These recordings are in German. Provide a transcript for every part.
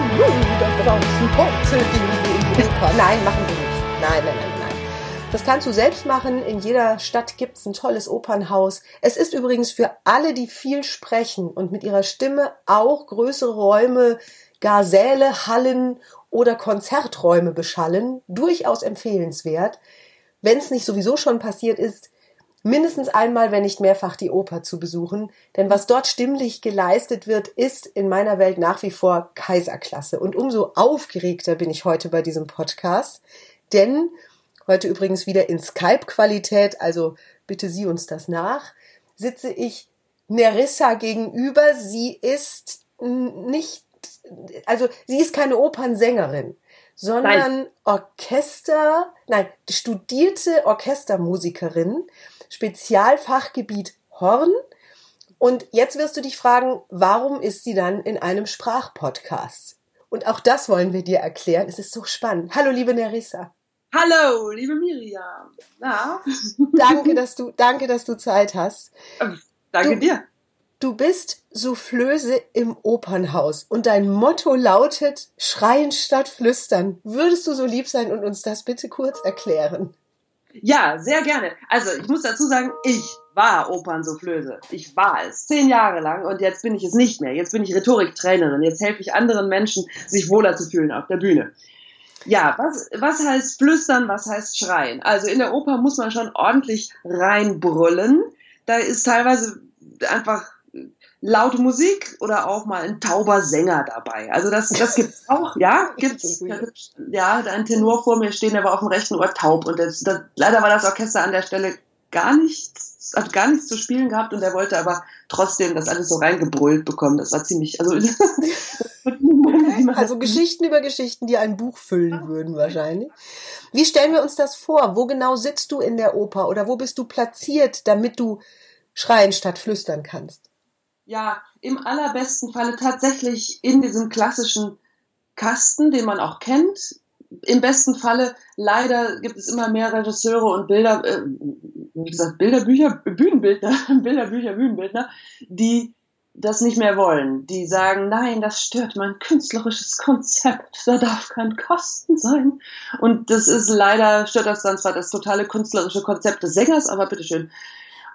Hallo da draußen, heute in Oper. Nein, machen wir nicht. Nein, nein, nein, nein. Das kannst du selbst machen. In jeder Stadt gibt's ein tolles Opernhaus. Es ist übrigens für alle, die viel sprechen und mit ihrer Stimme auch größere Räume, gar Säle, Hallen oder Konzerträume beschallen, durchaus empfehlenswert. Wenn es nicht sowieso schon passiert ist, mindestens einmal, wenn nicht mehrfach, die Oper zu besuchen. Denn was dort stimmlich geleistet wird, ist in meiner Welt nach wie vor Kaiserklasse. Und umso aufgeregter bin ich heute bei diesem Podcast. Denn heute übrigens wieder in Skype-Qualität, also bitte sieh uns das nach, sitze ich Nerissa gegenüber. Sie ist nicht, also sie ist keine Opernsängerin sondern nein. Orchester, nein, studierte Orchestermusikerin, Spezialfachgebiet Horn. Und jetzt wirst du dich fragen, warum ist sie dann in einem Sprachpodcast? Und auch das wollen wir dir erklären. Es ist so spannend. Hallo, liebe Nerissa. Hallo, liebe Miriam. Na? danke, dass du, danke, dass du Zeit hast. Danke du, dir. Du bist Soufflöse im Opernhaus und dein Motto lautet Schreien statt Flüstern. Würdest du so lieb sein und uns das bitte kurz erklären? Ja, sehr gerne. Also ich muss dazu sagen, ich war Opernsoufflöse. Ich war es zehn Jahre lang und jetzt bin ich es nicht mehr. Jetzt bin ich Rhetoriktrainerin. Jetzt helfe ich anderen Menschen, sich wohler zu fühlen auf der Bühne. Ja, was, was heißt flüstern, was heißt schreien? Also in der Oper muss man schon ordentlich reinbrüllen. Da ist teilweise einfach laute Musik oder auch mal ein tauber Sänger dabei. Also das, das gibt's auch, ja, gibt's. Ja, da ein Tenor vor mir stehen, der war auf dem rechten Ohr taub und das, das, leider war das Orchester an der Stelle gar nichts, hat gar nichts zu spielen gehabt und er wollte aber trotzdem das alles so reingebrüllt bekommen. Das war ziemlich, also. also Geschichten über Geschichten, die ein Buch füllen würden wahrscheinlich. Wie stellen wir uns das vor? Wo genau sitzt du in der Oper oder wo bist du platziert, damit du schreien statt flüstern kannst? Ja, im allerbesten Falle tatsächlich in diesem klassischen Kasten, den man auch kennt. Im besten Falle, leider gibt es immer mehr Regisseure und Bilder, äh, wie gesagt, Bilderbücher, Bühnenbildner, Bilderbücher, Bühnenbildner, die das nicht mehr wollen. Die sagen, nein, das stört mein künstlerisches Konzept, da darf kein Kasten sein. Und das ist leider, stört das dann zwar das totale künstlerische Konzept des Sängers, aber bitteschön,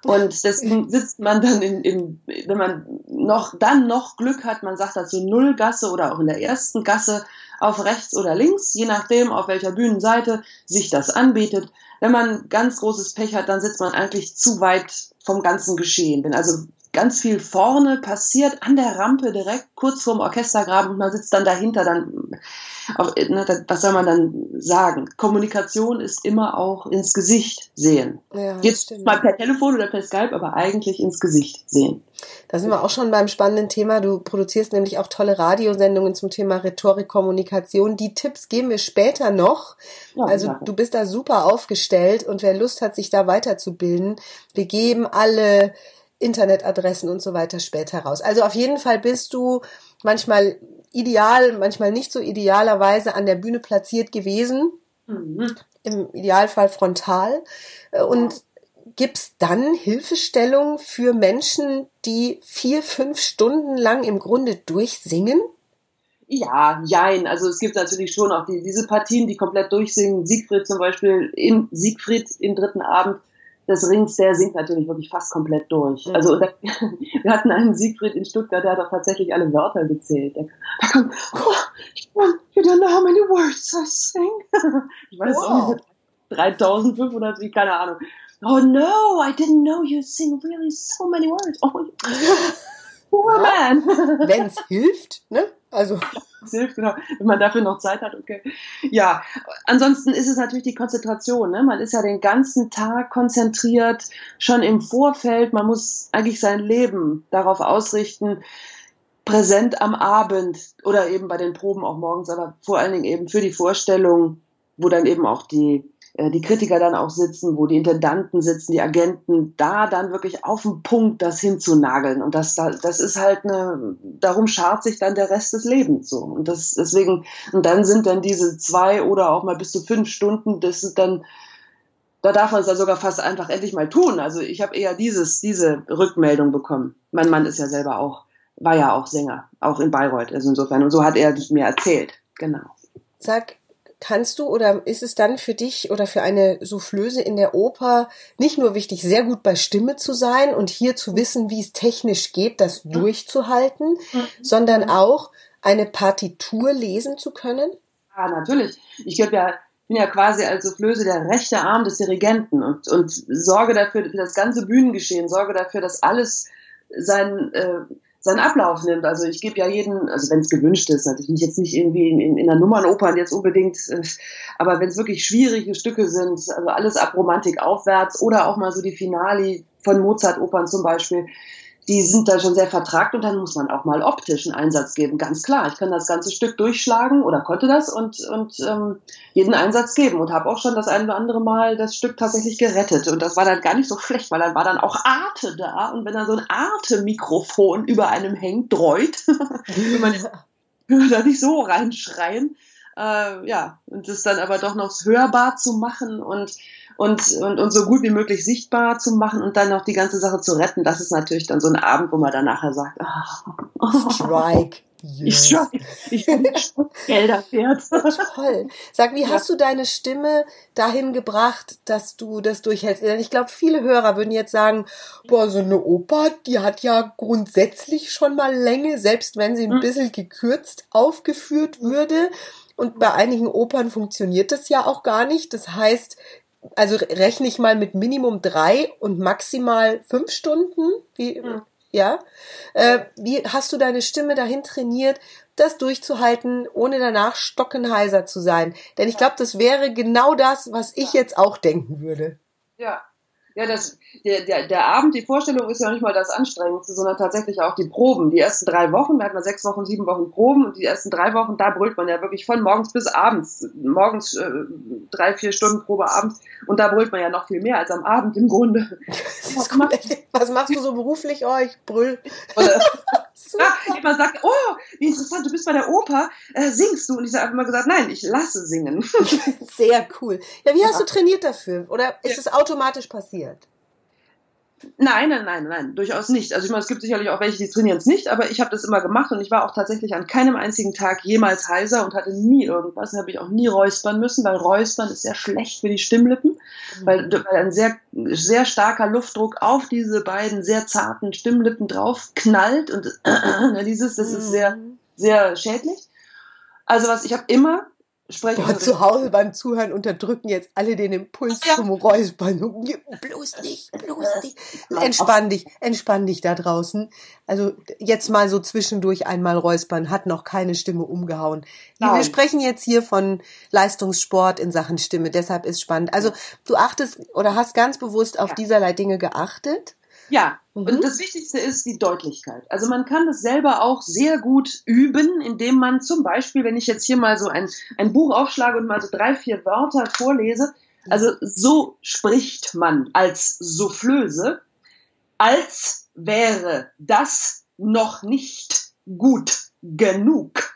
und deswegen sitzt man dann in, in, wenn man noch, dann noch Glück hat, man sagt dazu Nullgasse oder auch in der ersten Gasse auf rechts oder links, je nachdem, auf welcher Bühnenseite sich das anbietet. Wenn man ganz großes Pech hat, dann sitzt man eigentlich zu weit vom ganzen Geschehen. Wenn also ganz viel vorne passiert, an der Rampe direkt kurz vorm Orchestergraben und man sitzt dann dahinter, dann, ne, was soll man dann sagen? Kommunikation ist immer auch ins Gesicht sehen. Ja, Jetzt stimmt. mal per Telefon oder per Skype, aber eigentlich ins Gesicht sehen. Da sind wir auch schon beim spannenden Thema. Du produzierst nämlich auch tolle Radiosendungen zum Thema Rhetorik, Kommunikation. Die Tipps geben wir später noch. Ja, also ja. du bist da super aufgestellt und wer Lust hat, sich da weiterzubilden, wir geben alle Internetadressen und so weiter später raus. Also auf jeden Fall bist du manchmal ideal, manchmal nicht so idealerweise an der Bühne platziert gewesen. Mhm. Im Idealfall frontal. Und gibt's dann Hilfestellung für Menschen, die vier, fünf Stunden lang im Grunde durchsingen? Ja, jein. Also es gibt natürlich schon auch die, diese Partien, die komplett durchsingen. Siegfried zum Beispiel, in Siegfried im dritten Abend des Rings, der singt natürlich wirklich fast komplett durch. Mhm. Also da, wir hatten einen Siegfried in Stuttgart, der hat auch tatsächlich alle Wörter gezählt. Der, der kommt, oh, you don't know how many words I sing. ich weiß wow. auch nicht, 3500, wie, keine Ahnung. Oh no, I didn't know you sing really so many words. Oh, poor man. Wenn es hilft, ne? Also. Es hilft, genau. Wenn man dafür noch Zeit hat, okay. Ja, ansonsten ist es natürlich die Konzentration. Ne? Man ist ja den ganzen Tag konzentriert, schon im Vorfeld. Man muss eigentlich sein Leben darauf ausrichten, präsent am Abend oder eben bei den Proben auch morgens, aber vor allen Dingen eben für die Vorstellung, wo dann eben auch die die Kritiker dann auch sitzen, wo die Intendanten sitzen, die Agenten, da dann wirklich auf den Punkt das hinzunageln. Und das, das ist halt eine, darum schart sich dann der Rest des Lebens so. Und das, deswegen, und dann sind dann diese zwei oder auch mal bis zu fünf Stunden, das ist dann, da darf man es ja sogar fast einfach endlich mal tun. Also ich habe eher dieses, diese Rückmeldung bekommen. Mein Mann ist ja selber auch war ja auch Sänger, auch in Bayreuth. Also insofern, und so hat er mir erzählt. Genau. Sag, kannst du oder ist es dann für dich oder für eine Soufflöse in der Oper nicht nur wichtig, sehr gut bei Stimme zu sein und hier zu wissen, wie es technisch geht, das mhm. durchzuhalten, mhm. sondern auch eine Partitur lesen zu können? Ja, natürlich. Ich gebe ja bin ja quasi als Soufflöse der rechte Arm des Dirigenten und, und sorge dafür, für das ganze Bühnengeschehen, sorge dafür, dass alles sein, äh, seinen Ablauf nimmt. Also ich gebe ja jeden, also wenn es gewünscht ist, natürlich nicht jetzt nicht irgendwie in, in, in einer Nummernopern jetzt unbedingt, äh, aber wenn es wirklich schwierige Stücke sind, also alles ab Romantik aufwärts oder auch mal so die Finale von Mozart-Opern zum Beispiel, die sind da schon sehr vertragt und dann muss man auch mal optischen Einsatz geben, ganz klar. Ich kann das ganze Stück durchschlagen oder konnte das und, und ähm, jeden Einsatz geben und habe auch schon das ein oder andere Mal das Stück tatsächlich gerettet. Und das war dann gar nicht so schlecht, weil dann war dann auch Arte da und wenn dann so ein Arte-Mikrofon über einem hängt, dreut, will man da nicht so reinschreien. Äh, ja, und das dann aber doch noch hörbar zu machen und und, und, und so gut wie möglich sichtbar zu machen und dann noch die ganze Sache zu retten, das ist natürlich dann so ein Abend, wo man dann nachher sagt, oh, Strike. Yes. Ich, ich bin Gelder wert. Toll. Sag, wie ja. hast du deine Stimme dahin gebracht, dass du das durchhältst? Denn ich glaube, viele Hörer würden jetzt sagen, boah, so eine Oper, die hat ja grundsätzlich schon mal Länge, selbst wenn sie ein hm. bisschen gekürzt aufgeführt würde. Und bei einigen Opern funktioniert das ja auch gar nicht. Das heißt, also rechne ich mal mit Minimum drei und maximal fünf Stunden. Wie, mhm. Ja. Äh, wie hast du deine Stimme dahin trainiert, das durchzuhalten, ohne danach stockenheiser zu sein? Denn ich glaube, das wäre genau das, was ich jetzt auch denken würde. Ja, ja, das, der, der, der Abend, die Vorstellung ist ja nicht mal das Anstrengendste, sondern tatsächlich auch die Proben. Die ersten drei Wochen, da hat man sechs Wochen, sieben Wochen Proben und die ersten drei Wochen, da brüllt man ja wirklich von morgens bis abends. Morgens äh, drei, vier Stunden Probe abends und da brüllt man ja noch viel mehr als am Abend im Grunde. Was, was machst du so beruflich? Oh, ich brüll. Ah, jemand sagt, oh, wie interessant, du bist bei der Oper, äh, singst du? Und ich habe mal gesagt, nein, ich lasse singen. Sehr cool. Ja, wie hast du trainiert dafür? Oder ist ja. es automatisch passiert? Nein, nein, nein, nein, durchaus nicht. Also ich meine, es gibt sicherlich auch welche, die trainieren es nicht, aber ich habe das immer gemacht und ich war auch tatsächlich an keinem einzigen Tag jemals heiser und hatte nie irgendwas. Da habe ich auch nie räuspern müssen, weil räuspern ist sehr schlecht für die Stimmlippen, mhm. weil, weil ein sehr, sehr starker Luftdruck auf diese beiden sehr zarten Stimmlippen drauf knallt und äh, dieses, das ist sehr, mhm. sehr schädlich. Also was, ich habe immer sprechen. Boah, zu Hause beim Zuhören unterdrücken jetzt alle den Impuls ja. zum Räuspern. Bloß nicht, bloß nicht. Entspann dich, entspann dich da draußen. Also jetzt mal so zwischendurch einmal räuspern, hat noch keine Stimme umgehauen. Nein. Wir sprechen jetzt hier von Leistungssport in Sachen Stimme, deshalb ist spannend. Also du achtest oder hast ganz bewusst auf ja. dieserlei Dinge geachtet? Ja, mhm. und das Wichtigste ist die Deutlichkeit. Also man kann das selber auch sehr gut üben, indem man zum Beispiel, wenn ich jetzt hier mal so ein, ein Buch aufschlage und mal so drei, vier Wörter vorlese, also so spricht man als Soufflöse, als wäre das noch nicht gut genug.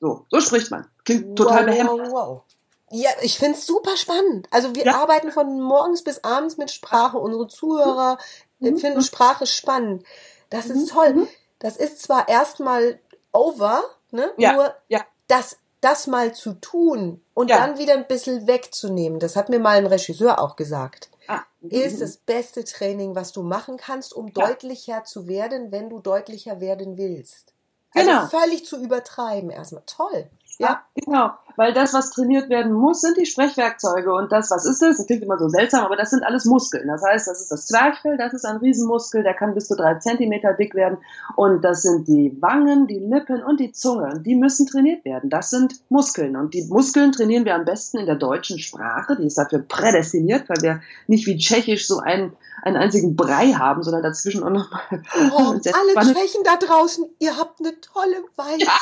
So, so spricht man. Klingt total wow, behämmert. Wow, wow. Ja, ich find's super spannend. Also wir ja. arbeiten von morgens bis abends mit Sprache. Unsere Zuhörer mhm. finden mhm. Sprache spannend. Das mhm. ist toll. Mhm. Das ist zwar erstmal over, ne? Ja. Nur ja. das, das mal zu tun und ja. dann wieder ein bisschen wegzunehmen, das hat mir mal ein Regisseur auch gesagt. Ah. Ist das beste Training, was du machen kannst, um ja. deutlicher zu werden, wenn du deutlicher werden willst. Also genau. völlig zu übertreiben erstmal. Toll. Ja, genau. Weil das, was trainiert werden muss, sind die Sprechwerkzeuge. Und das, was ist das? Das klingt immer so seltsam, aber das sind alles Muskeln. Das heißt, das ist das Zwerchfell, das ist ein Riesenmuskel, der kann bis zu drei Zentimeter dick werden. Und das sind die Wangen, die Lippen und die Zunge. Und die müssen trainiert werden. Das sind Muskeln. Und die Muskeln trainieren wir am besten in der deutschen Sprache. Die ist dafür prädestiniert, weil wir nicht wie Tschechisch so einen, einen einzigen Brei haben, sondern dazwischen auch noch mal. Oh, alle Tschechen da draußen, ihr habt eine tolle, weiche, ja.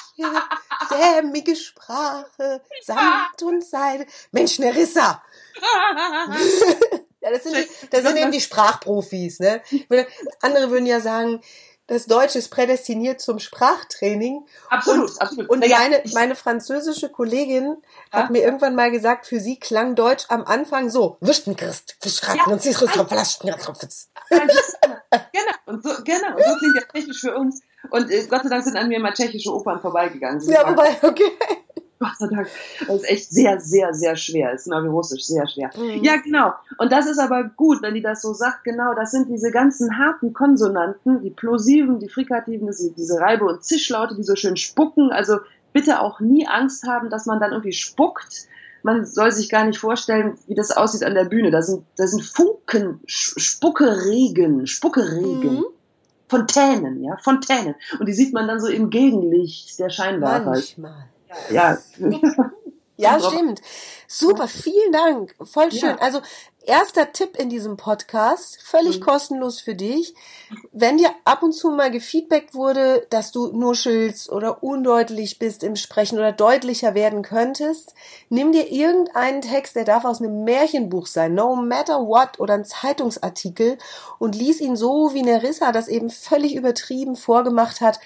Sämige Sprache, Samt und Seide. Mensch, Nerissa! ja, das sind, das sind eben die Sprachprofis, ne? Andere würden ja sagen, das Deutsche ist prädestiniert zum Sprachtraining. Absolut, und, absolut. Und meine, meine französische Kollegin ja. hat mir irgendwann mal gesagt, für sie klang Deutsch am Anfang so, Wüstenchrist, Fischratten und Genau, und so, genau, und so klingt ja technisch für uns Und äh, Gott sei Dank sind an mir mal tschechische Opern vorbeigegangen. Ja, wobei, okay. Gott sei Dank. Das ist echt sehr, sehr, sehr schwer. Das ist genau wie Russisch, sehr schwer. Mhm. Ja, genau. Und das ist aber gut, wenn die das so sagt, genau, das sind diese ganzen harten Konsonanten, die Plosiven, die Frikativen, diese Reibe- und Zischlaute, die so schön spucken. Also bitte auch nie Angst haben, dass man dann irgendwie spuckt. Man soll sich gar nicht vorstellen, wie das aussieht an der Bühne. Da sind, da sind Funken, Spuckeregen, Spuckeregen. Mhm. Fontänen, ja, Fontänen. Und die sieht man dann so im Gegenlicht der Scheinwerfer. Manchmal. Ja. ja, stimmt. Super, vielen Dank. Voll schön. Ja. Also erster Tipp in diesem Podcast, völlig mhm. kostenlos für dich. Wenn dir ab und zu mal gefeedbackt wurde, dass du nuschelst oder undeutlich bist im Sprechen oder deutlicher werden könntest, nimm dir irgendeinen Text, der darf aus einem Märchenbuch sein, no matter what, oder ein Zeitungsartikel und lies ihn so, wie Nerissa das eben völlig übertrieben vorgemacht hat,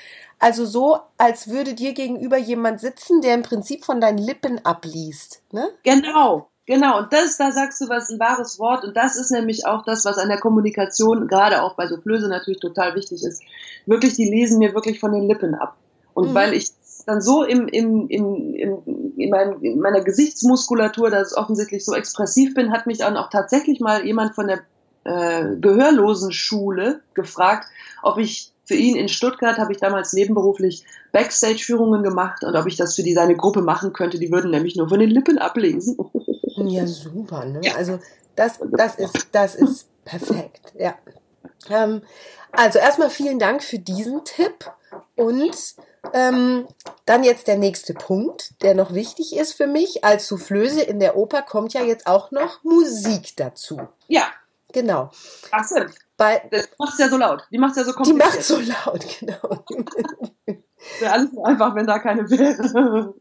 also so, als würde dir gegenüber jemand sitzen, der im Prinzip von deinen Lippen abliest. Ne? Genau, genau. Und das, da sagst du was, ein wahres Wort. Und das ist nämlich auch das, was an der Kommunikation, gerade auch bei so Flöse natürlich total wichtig ist. Wirklich, die lesen mir wirklich von den Lippen ab. Und mhm. weil ich dann so im, im, im, im, in, mein, in meiner Gesichtsmuskulatur, dass ich offensichtlich so expressiv bin, hat mich dann auch tatsächlich mal jemand von der äh, Gehörlosen Schule gefragt, ob ich für ihn in Stuttgart habe ich damals nebenberuflich Backstage-Führungen gemacht und ob ich das für die seine Gruppe machen könnte. Die würden nämlich nur von den Lippen ablesen. Ja, super. Ne? Ja. Also das, das ist, das ist perfekt. Ja. Ähm, also erstmal vielen Dank für diesen Tipp und ähm, dann jetzt der nächste Punkt, der noch wichtig ist für mich. Als Soufflöse in der Oper kommt ja jetzt auch noch Musik dazu. Ja. Genau. So. Bei, das macht ja so laut. Die macht ja so kompliziert. Die macht so laut, genau. wäre alles so einfach, wenn da keine wäre.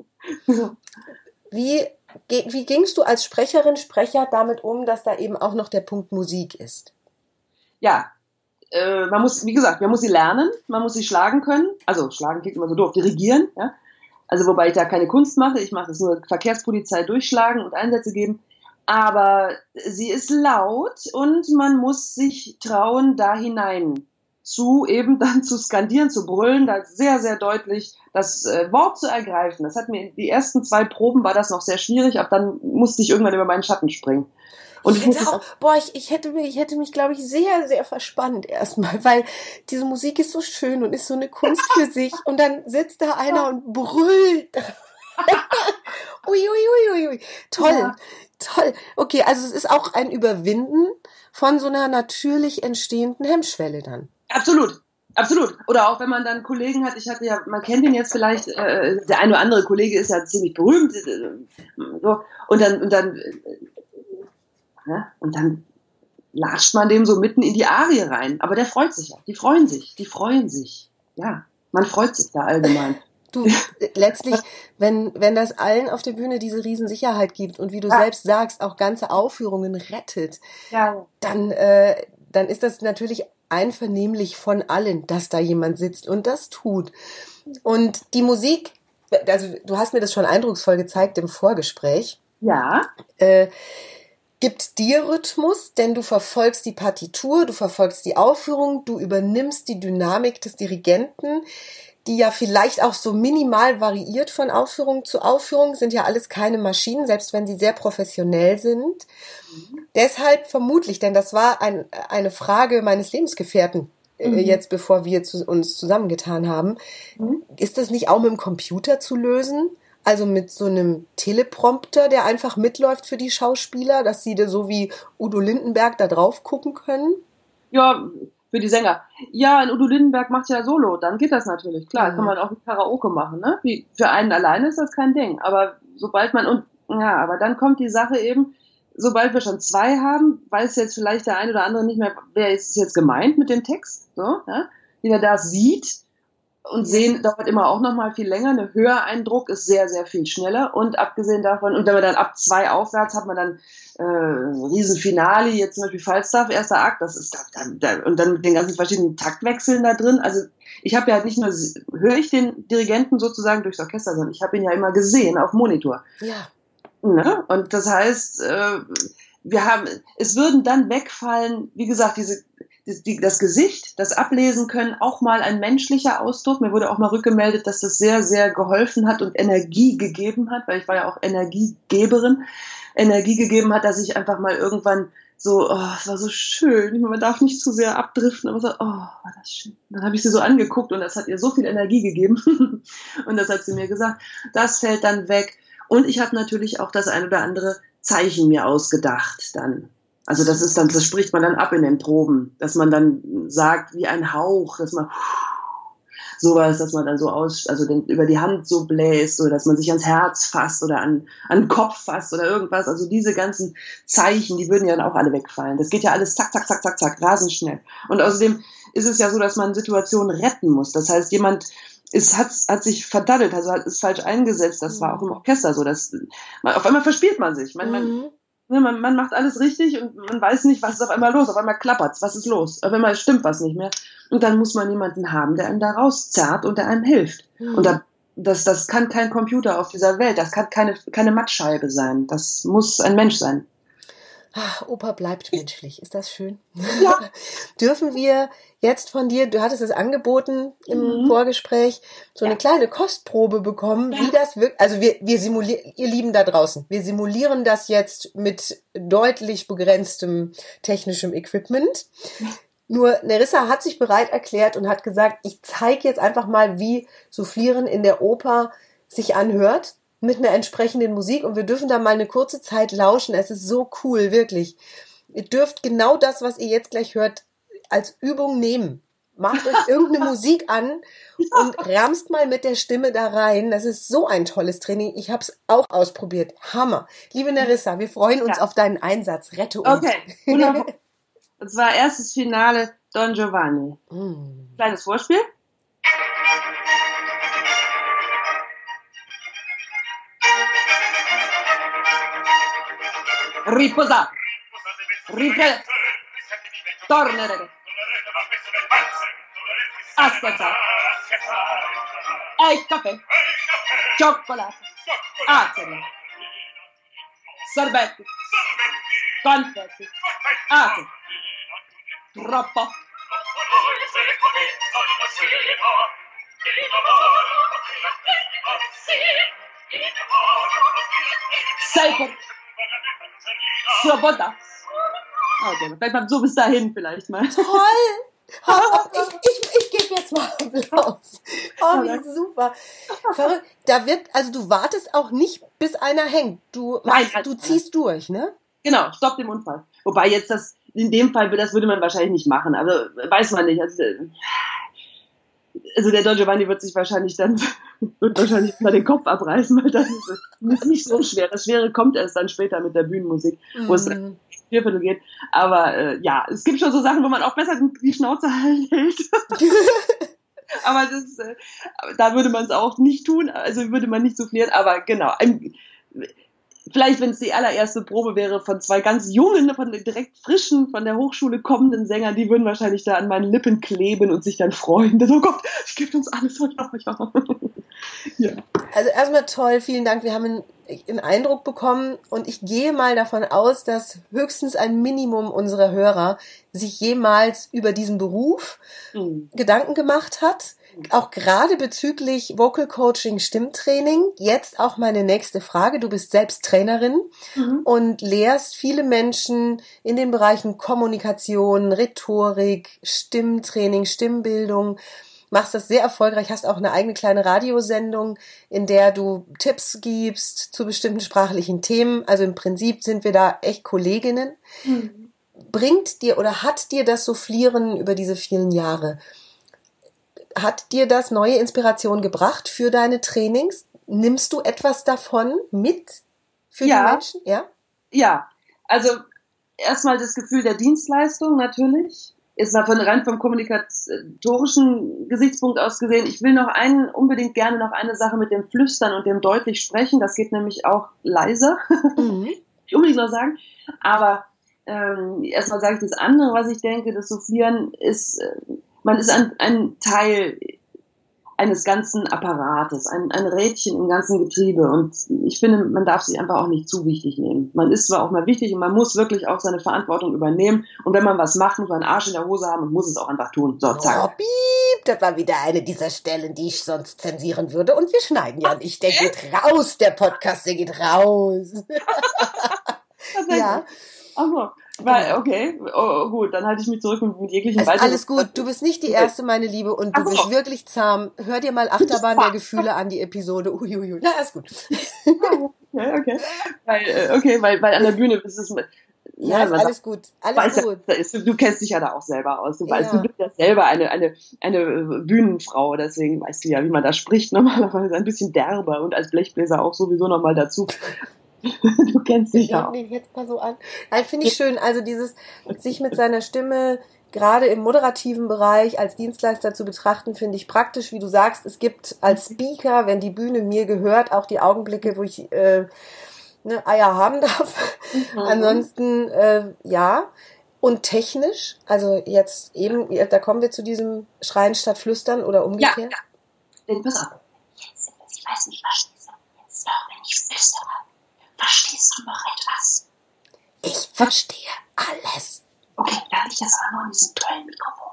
wie, wie gingst du als Sprecherin, Sprecher damit um, dass da eben auch noch der Punkt Musik ist? Ja, äh, man muss, wie gesagt, man muss sie lernen, man muss sie schlagen können. Also schlagen klingt immer so doof, dirigieren. Ja? Also wobei ich da keine Kunst mache, ich mache es nur Verkehrspolizei durchschlagen und Einsätze geben aber sie ist laut und man muss sich trauen, da hinein zu eben dann zu skandieren, zu brüllen, da sehr, sehr deutlich das äh, Wort zu ergreifen. Das hat mir, die ersten zwei Proben war das noch sehr schwierig, ab dann musste ich irgendwann über meinen Schatten springen. Und ich, ich auch, boah, ich, ich hätte mich, ich hätte mich, glaube ich, sehr, sehr verspannt erstmal, weil diese Musik ist so schön und ist so eine Kunst für sich und dann sitzt da einer und brüllt. ui, ui, ui, ui, Toll. Ja. Toll. Okay, also es ist auch ein Überwinden von so einer natürlich entstehenden Hemmschwelle dann. Absolut. Absolut. Oder auch wenn man dann Kollegen hat, ich hatte ja, man kennt ihn jetzt vielleicht, äh, der eine oder andere Kollege ist ja ziemlich berühmt, äh, so, und dann, und dann, äh, ne, und dann latscht man dem so mitten in die Arie rein. Aber der freut sich ja. Die freuen sich. Die freuen sich. Ja. Man freut sich da allgemein. Du, letztlich, wenn, wenn das allen auf der Bühne diese Riesensicherheit gibt und wie du ja. selbst sagst, auch ganze Aufführungen rettet, ja. dann, äh, dann ist das natürlich einvernehmlich von allen, dass da jemand sitzt und das tut. Und die Musik, also du hast mir das schon eindrucksvoll gezeigt im Vorgespräch. Ja. Äh, gibt dir Rhythmus, denn du verfolgst die Partitur, du verfolgst die Aufführung, du übernimmst die Dynamik des Dirigenten die ja vielleicht auch so minimal variiert von Aufführung zu Aufführung, sind ja alles keine Maschinen, selbst wenn sie sehr professionell sind. Mhm. Deshalb vermutlich, denn das war ein, eine Frage meines Lebensgefährten, äh, mhm. jetzt bevor wir zu, uns zusammengetan haben. Mhm. Ist das nicht auch mit dem Computer zu lösen? Also mit so einem Teleprompter, der einfach mitläuft für die Schauspieler, dass sie da so wie Udo Lindenberg da drauf gucken können? Ja, für die Sänger. Ja, ein Udo Lindenberg macht ja Solo, dann geht das natürlich. Klar, mhm. kann man auch mit Karaoke machen, ne? Wie, für einen alleine ist das kein Ding. Aber sobald man, und, ja, aber dann kommt die Sache eben, sobald wir schon zwei haben, weiß jetzt vielleicht der eine oder andere nicht mehr, wer ist jetzt gemeint mit dem Text, so, ja? Jeder das sieht und sehen dauert immer auch noch mal viel länger. Eine Höreindruck ist sehr, sehr viel schneller. Und abgesehen davon, und wenn man dann ab zwei aufwärts hat man dann äh, Riesenfinale, jetzt zum Beispiel Falstaff, erster Akt, das ist da, da, und dann mit den ganzen verschiedenen Taktwechseln da drin. Also ich habe ja halt nicht nur, höre ich den Dirigenten sozusagen durchs Orchester, sondern ich habe ihn ja immer gesehen auf Monitor. Ja. Ne? Und das heißt, äh, wir haben, es würden dann wegfallen, wie gesagt, diese die, das Gesicht, das ablesen können, auch mal ein menschlicher Ausdruck. Mir wurde auch mal rückgemeldet, dass das sehr, sehr geholfen hat und Energie gegeben hat, weil ich war ja auch Energiegeberin, Energie gegeben hat, dass ich einfach mal irgendwann so, oh, es war so schön, man darf nicht zu sehr abdriften, aber so, oh, war das schön. Dann habe ich sie so angeguckt und das hat ihr so viel Energie gegeben und das hat sie mir gesagt, das fällt dann weg. Und ich habe natürlich auch das ein oder andere Zeichen mir ausgedacht dann. Also das ist dann, das spricht man dann ab in den Proben, dass man dann sagt wie ein Hauch, dass man sowas, dass man dann so aus, also den, über die Hand so bläst oder dass man sich ans Herz fasst oder an, an den Kopf fasst oder irgendwas. Also diese ganzen Zeichen, die würden ja dann auch alle wegfallen. Das geht ja alles zack, zack, zack, zack, zack, rasend schnell. Und außerdem ist es ja so, dass man Situationen retten muss. Das heißt, jemand ist, hat, hat sich verdaddelt, also hat, ist falsch eingesetzt. Das war auch im Orchester so. Dass, auf einmal verspielt man sich. Man, man, mhm. Ne, man, man macht alles richtig und man weiß nicht, was ist auf einmal los. Auf einmal klappert's, was ist los? Auf einmal stimmt was nicht mehr. Und dann muss man jemanden haben, der einem da rauszerrt und der einem hilft. Mhm. Und da, das, das kann kein Computer auf dieser Welt, das kann keine, keine Mattscheibe sein. Das muss ein Mensch sein. Ach, Opa bleibt menschlich. Ist das schön? Ja. Dürfen wir jetzt von dir, du hattest es angeboten im mhm. Vorgespräch, so eine ja. kleine Kostprobe bekommen, ja. wie das wirkt. Also wir, wir simulieren, ihr Lieben da draußen, wir simulieren das jetzt mit deutlich begrenztem technischem Equipment. Nur Nerissa hat sich bereit erklärt und hat gesagt, ich zeige jetzt einfach mal, wie Soufflieren in der Oper sich anhört mit einer entsprechenden Musik und wir dürfen da mal eine kurze Zeit lauschen. Es ist so cool, wirklich. Ihr dürft genau das, was ihr jetzt gleich hört, als Übung nehmen. Macht euch irgendeine Musik an und ramst mal mit der Stimme da rein. Das ist so ein tolles Training. Ich habe es auch ausprobiert. Hammer. Liebe Nerissa, wir freuen uns ja. auf deinen Einsatz. Rette uns. Okay, wunderbar. Und zwar erstes Finale Don Giovanni. Mm. Kleines Vorspiel. Riposare, riprendere, tornare, ascoltare, e il caffè, cioccolato, aceri, sorbetti, confetti, aceri, troppo. Sei per Swoboda. Okay, vielleicht mal so bis dahin vielleicht mal. Toll! ich, ich, ich gebe jetzt mal Applaus. Oh, wie super. Verrückt. Da wird, also du wartest auch nicht, bis einer hängt. Du, machst, Nein, du ziehst durch, ne? Genau, stopp den Unfall. Wobei jetzt das, in dem Fall, das würde man wahrscheinlich nicht machen. Also, weiß man nicht. Also, also der Don Giovanni wird sich wahrscheinlich dann wird wahrscheinlich mal den Kopf abreißen, weil das ist nicht so schwer. Das Schwere kommt erst dann später mit der Bühnenmusik, wo es mm. Vierviertel geht. Aber äh, ja, es gibt schon so Sachen, wo man auch besser die Schnauze hält. aber das, äh, da würde man es auch nicht tun, also würde man nicht soufflieren. Aber genau, ein, vielleicht, wenn es die allererste Probe wäre von zwei ganz jungen, von direkt frischen, von der Hochschule kommenden Sängern, die würden wahrscheinlich da an meinen Lippen kleben und sich dann freuen. Dann, oh Gott, es gibt uns alles ja. Also erstmal toll, vielen Dank. Wir haben einen, einen Eindruck bekommen und ich gehe mal davon aus, dass höchstens ein Minimum unserer Hörer sich jemals über diesen Beruf mhm. Gedanken gemacht hat auch gerade bezüglich Vocal Coaching, Stimmtraining, jetzt auch meine nächste Frage. Du bist selbst Trainerin mhm. und lehrst viele Menschen in den Bereichen Kommunikation, Rhetorik, Stimmtraining, Stimmbildung. Machst das sehr erfolgreich, hast auch eine eigene kleine Radiosendung, in der du Tipps gibst zu bestimmten sprachlichen Themen. Also im Prinzip sind wir da echt Kolleginnen. Mhm. Bringt dir oder hat dir das Soufflieren über diese vielen Jahre hat dir das neue Inspiration gebracht für deine Trainings? Nimmst du etwas davon mit für ja. die Menschen? Ja. Ja. Also erstmal das Gefühl der Dienstleistung natürlich. Ist mal von rein vom kommunikatorischen Gesichtspunkt aus gesehen. Ich will noch einen, unbedingt gerne noch eine Sache mit dem Flüstern und dem deutlich sprechen. Das geht nämlich auch leiser. Mhm. ich unbedingt noch sagen. Aber ähm, erstmal sage ich das andere, was ich denke, das Soufflieren ist, äh, man ist ein, ein Teil, eines ganzen Apparates, ein, ein Rädchen im ganzen Getriebe. Und ich finde, man darf sich einfach auch nicht zu wichtig nehmen. Man ist zwar auch mal wichtig und man muss wirklich auch seine Verantwortung übernehmen. Und wenn man was macht, muss man einen Arsch in der Hose haben und muss es auch einfach tun. So, zack. Oh, piep, das war wieder eine dieser Stellen, die ich sonst zensieren würde. Und wir schneiden ja nicht. Der geht raus, der Podcast, der geht raus. ja. Ach so. Weil, okay, oh, gut, dann halte ich mich zurück mit, mit jeglichen ist Alles gut, du bist nicht die Erste, meine Liebe, und du bist wirklich zahm. Hör dir mal Achterbahn der Gefühle an, die Episode. Uiuiui, na, ist gut. Okay, okay. Weil, äh, okay, weil, weil an der Bühne ist es mit, ja, ja alles sagt, gut. Alles gut. Ja, du kennst dich ja da auch selber aus. Du weißt, ja. du bist ja selber eine, eine, eine Bühnenfrau, deswegen weißt du ja, wie man da spricht, normalerweise ein bisschen derber und als Blechbläser auch sowieso nochmal dazu. du kennst dich ja. Nee, jetzt mal so an. Nein, finde ich schön. Also dieses, sich mit seiner Stimme gerade im moderativen Bereich als Dienstleister zu betrachten, finde ich praktisch, wie du sagst. Es gibt als Speaker, wenn die Bühne mir gehört, auch die Augenblicke, wo ich äh, ne, Eier haben darf. Mhm. Ansonsten, äh, ja. Und technisch, also jetzt eben, da kommen wir zu diesem Schreien statt Flüstern oder umgekehrt. Ja, ja. Pass auf. Jetzt, ich weiß nicht, was jetzt noch, wenn ich flüstere. Verstehst du noch etwas? Ich verstehe alles. Okay, dann liegt das aber nur in diesem tollen Mikrofon.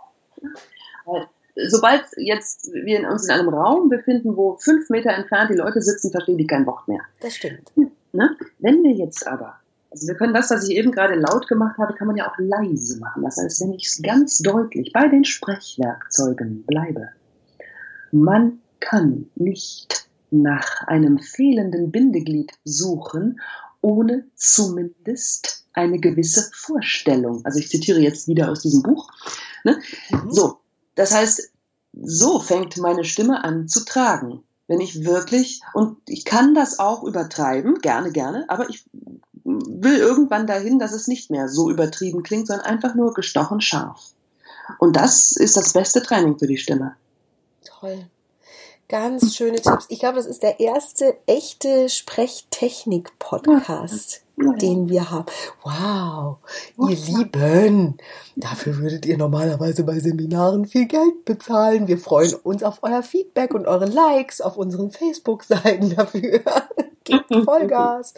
Weil, sobald jetzt wir uns in einem Raum befinden, wo fünf Meter entfernt die Leute sitzen, verstehen die kein Wort mehr. Das stimmt. Ne? Wenn wir jetzt aber, also wir können das, was ich eben gerade laut gemacht habe, kann man ja auch leise machen. Das heißt, wenn ich es ganz deutlich bei den Sprechwerkzeugen bleibe, man kann nicht nach einem fehlenden Bindeglied suchen, ohne zumindest eine gewisse Vorstellung. Also ich zitiere jetzt wieder aus diesem Buch. Ne? Mhm. So, das heißt, so fängt meine Stimme an zu tragen. Wenn ich wirklich, und ich kann das auch übertreiben, gerne, gerne, aber ich will irgendwann dahin, dass es nicht mehr so übertrieben klingt, sondern einfach nur gestochen scharf. Und das ist das beste Training für die Stimme. Toll. Ganz schöne Tipps. Ich glaube, das ist der erste echte Sprechtechnik-Podcast, den wir haben. Wow, ihr Lieben, dafür würdet ihr normalerweise bei Seminaren viel Geld bezahlen. Wir freuen uns auf euer Feedback und eure Likes auf unseren Facebook-Seiten dafür. Gebt Vollgas.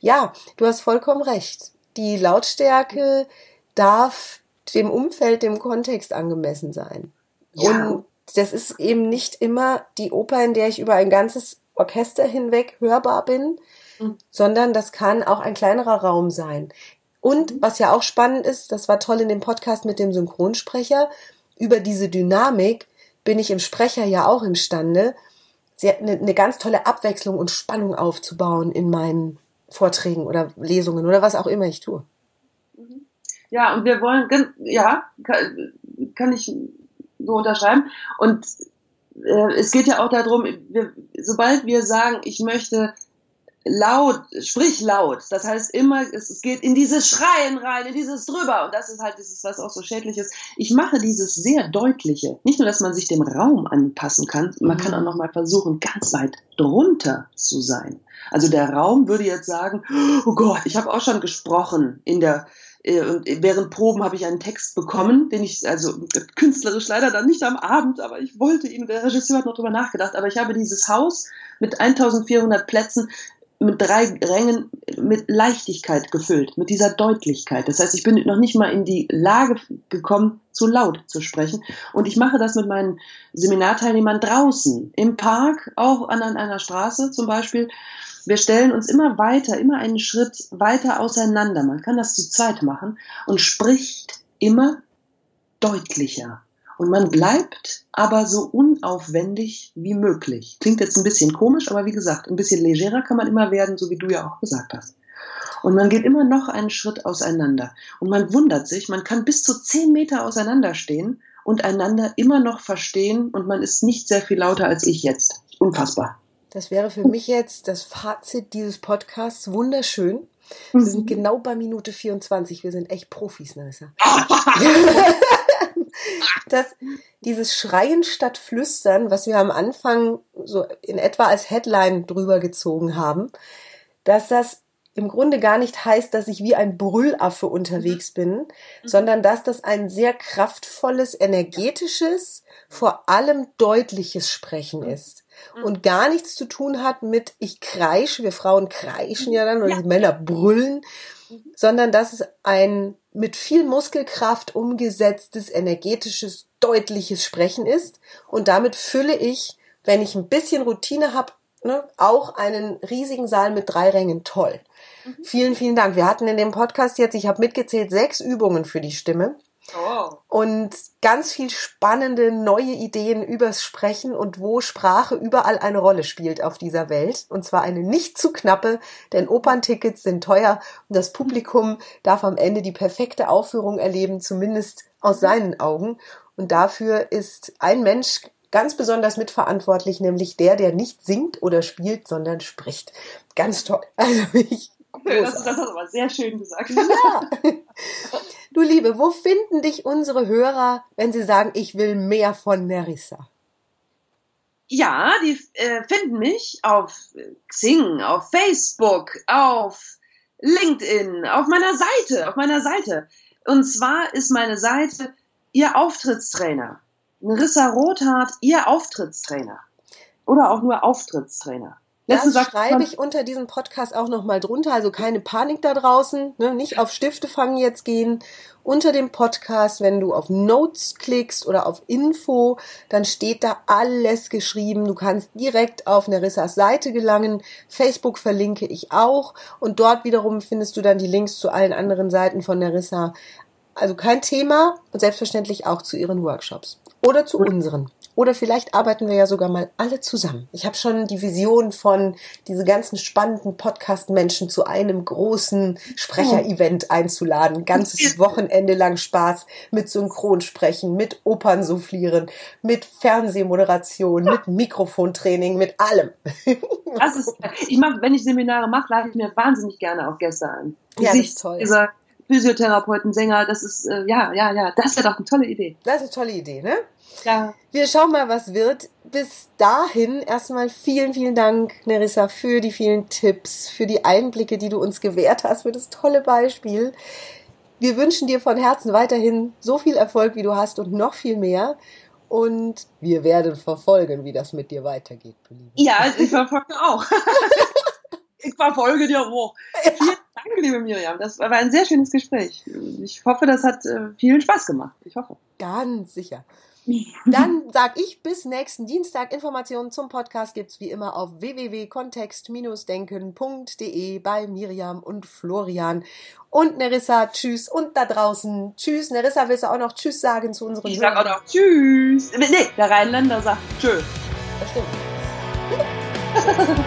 Ja, du hast vollkommen recht. Die Lautstärke darf dem Umfeld, dem Kontext angemessen sein. Ja. Und das ist eben nicht immer die Oper, in der ich über ein ganzes Orchester hinweg hörbar bin, mhm. sondern das kann auch ein kleinerer Raum sein. Und mhm. was ja auch spannend ist, das war toll in dem Podcast mit dem Synchronsprecher, über diese Dynamik bin ich im Sprecher ja auch imstande, eine, eine ganz tolle Abwechslung und Spannung aufzubauen in meinen Vorträgen oder Lesungen oder was auch immer ich tue. Mhm. Ja, und wir wollen, ja, kann, kann ich so unterschreiben. Und äh, es geht ja auch darum, wir, sobald wir sagen, ich möchte laut, sprich laut, das heißt immer, es, es geht in dieses Schreien rein, in dieses drüber und das ist halt dieses, was auch so schädlich ist. Ich mache dieses sehr deutliche, nicht nur, dass man sich dem Raum anpassen kann, man kann auch noch mal versuchen, ganz weit drunter zu sein. Also der Raum würde jetzt sagen, oh Gott, ich habe auch schon gesprochen in der während Proben habe ich einen Text bekommen, den ich, also künstlerisch leider dann nicht am Abend, aber ich wollte ihn, der Regisseur hat noch drüber nachgedacht, aber ich habe dieses Haus mit 1400 Plätzen mit drei Rängen mit Leichtigkeit gefüllt, mit dieser Deutlichkeit. Das heißt, ich bin noch nicht mal in die Lage gekommen, zu laut zu sprechen. Und ich mache das mit meinen Seminarteilnehmern draußen, im Park, auch an einer Straße zum Beispiel wir stellen uns immer weiter, immer einen Schritt weiter auseinander. Man kann das zu zweit machen und spricht immer deutlicher. Und man bleibt aber so unaufwendig wie möglich. Klingt jetzt ein bisschen komisch, aber wie gesagt, ein bisschen legerer kann man immer werden, so wie du ja auch gesagt hast. Und man geht immer noch einen Schritt auseinander. Und man wundert sich, man kann bis zu zehn Meter auseinander stehen und einander immer noch verstehen und man ist nicht sehr viel lauter als ich jetzt. Unfassbar. Das wäre für mich jetzt das Fazit dieses Podcasts. Wunderschön. Wir sind mhm. genau bei Minute 24. Wir sind echt Profis, Nessa. das, dieses Schreien statt Flüstern, was wir am Anfang so in etwa als Headline drüber gezogen haben, dass das im Grunde gar nicht heißt, dass ich wie ein Brüllaffe unterwegs bin, mhm. sondern dass das ein sehr kraftvolles, energetisches, vor allem deutliches Sprechen mhm. ist mhm. und gar nichts zu tun hat mit ich kreische, wir Frauen kreischen ja dann und ja. Männer brüllen, mhm. sondern dass es ein mit viel Muskelkraft umgesetztes, energetisches, deutliches Sprechen ist und damit fülle ich, wenn ich ein bisschen Routine habe, ne, auch einen riesigen Saal mit drei Rängen toll. Mhm. Vielen, vielen Dank. Wir hatten in dem Podcast jetzt, ich habe mitgezählt, sechs Übungen für die Stimme. Oh. Und ganz viel spannende neue Ideen übers Sprechen und wo Sprache überall eine Rolle spielt auf dieser Welt. Und zwar eine nicht zu knappe, denn Operntickets sind teuer und das Publikum darf am Ende die perfekte Aufführung erleben, zumindest aus seinen Augen. Und dafür ist ein Mensch ganz besonders mitverantwortlich, nämlich der, der nicht singt oder spielt, sondern spricht. Ganz toll. Also ich das, das hast du aber sehr schön gesagt. Ja. Du Liebe, wo finden dich unsere Hörer, wenn sie sagen, ich will mehr von Nerissa? Ja, die äh, finden mich auf Xing, auf Facebook, auf LinkedIn, auf meiner Seite, auf meiner Seite. Und zwar ist meine Seite Ihr Auftrittstrainer. Nerissa Rothart, Ihr Auftrittstrainer. Oder auch nur Auftrittstrainer. Das schreibe ich unter diesem Podcast auch nochmal drunter. Also keine Panik da draußen. Ne? Nicht auf Stifte fangen jetzt gehen. Unter dem Podcast, wenn du auf Notes klickst oder auf Info, dann steht da alles geschrieben. Du kannst direkt auf Nerissas Seite gelangen. Facebook verlinke ich auch. Und dort wiederum findest du dann die Links zu allen anderen Seiten von Nerissa. Also kein Thema und selbstverständlich auch zu ihren Workshops. Oder zu unseren. Oder vielleicht arbeiten wir ja sogar mal alle zusammen. Ich habe schon die Vision von diese ganzen spannenden Podcast-Menschen zu einem großen Sprecher-Event einzuladen. Ganzes Wochenende lang Spaß mit Synchronsprechen, mit Opernsoufflieren, mit Fernsehmoderation, mit Mikrofontraining, mit allem. Das ist, ich mache, wenn ich Seminare mache, lade ich mir wahnsinnig gerne auch Gäste an. Ja, das ist toll. Dieser Physiotherapeuten, Sänger, das ist, äh, ja, ja, ja, das wäre doch eine tolle Idee. Das ist eine tolle Idee, ne? Ja. Wir schauen mal, was wird. Bis dahin erstmal vielen, vielen Dank, Nerissa, für die vielen Tipps, für die Einblicke, die du uns gewährt hast, für das tolle Beispiel. Wir wünschen dir von Herzen weiterhin so viel Erfolg, wie du hast und noch viel mehr. Und wir werden verfolgen, wie das mit dir weitergeht. Ja, ich verfolge auch. ich verfolge dir auch. Vielen Dank, liebe Miriam. Das war ein sehr schönes Gespräch. Ich hoffe, das hat äh, vielen Spaß gemacht. Ich hoffe. Ganz sicher. Dann sag ich bis nächsten Dienstag. Informationen zum Podcast gibt's wie immer auf www.kontext-denken.de bei Miriam und Florian. Und Nerissa, tschüss. Und da draußen, tschüss. Nerissa, willst du auch noch Tschüss sagen zu unseren Ich sag auch noch Tschüss. Nee, der Rheinländer sagt Tschüss. Das stimmt.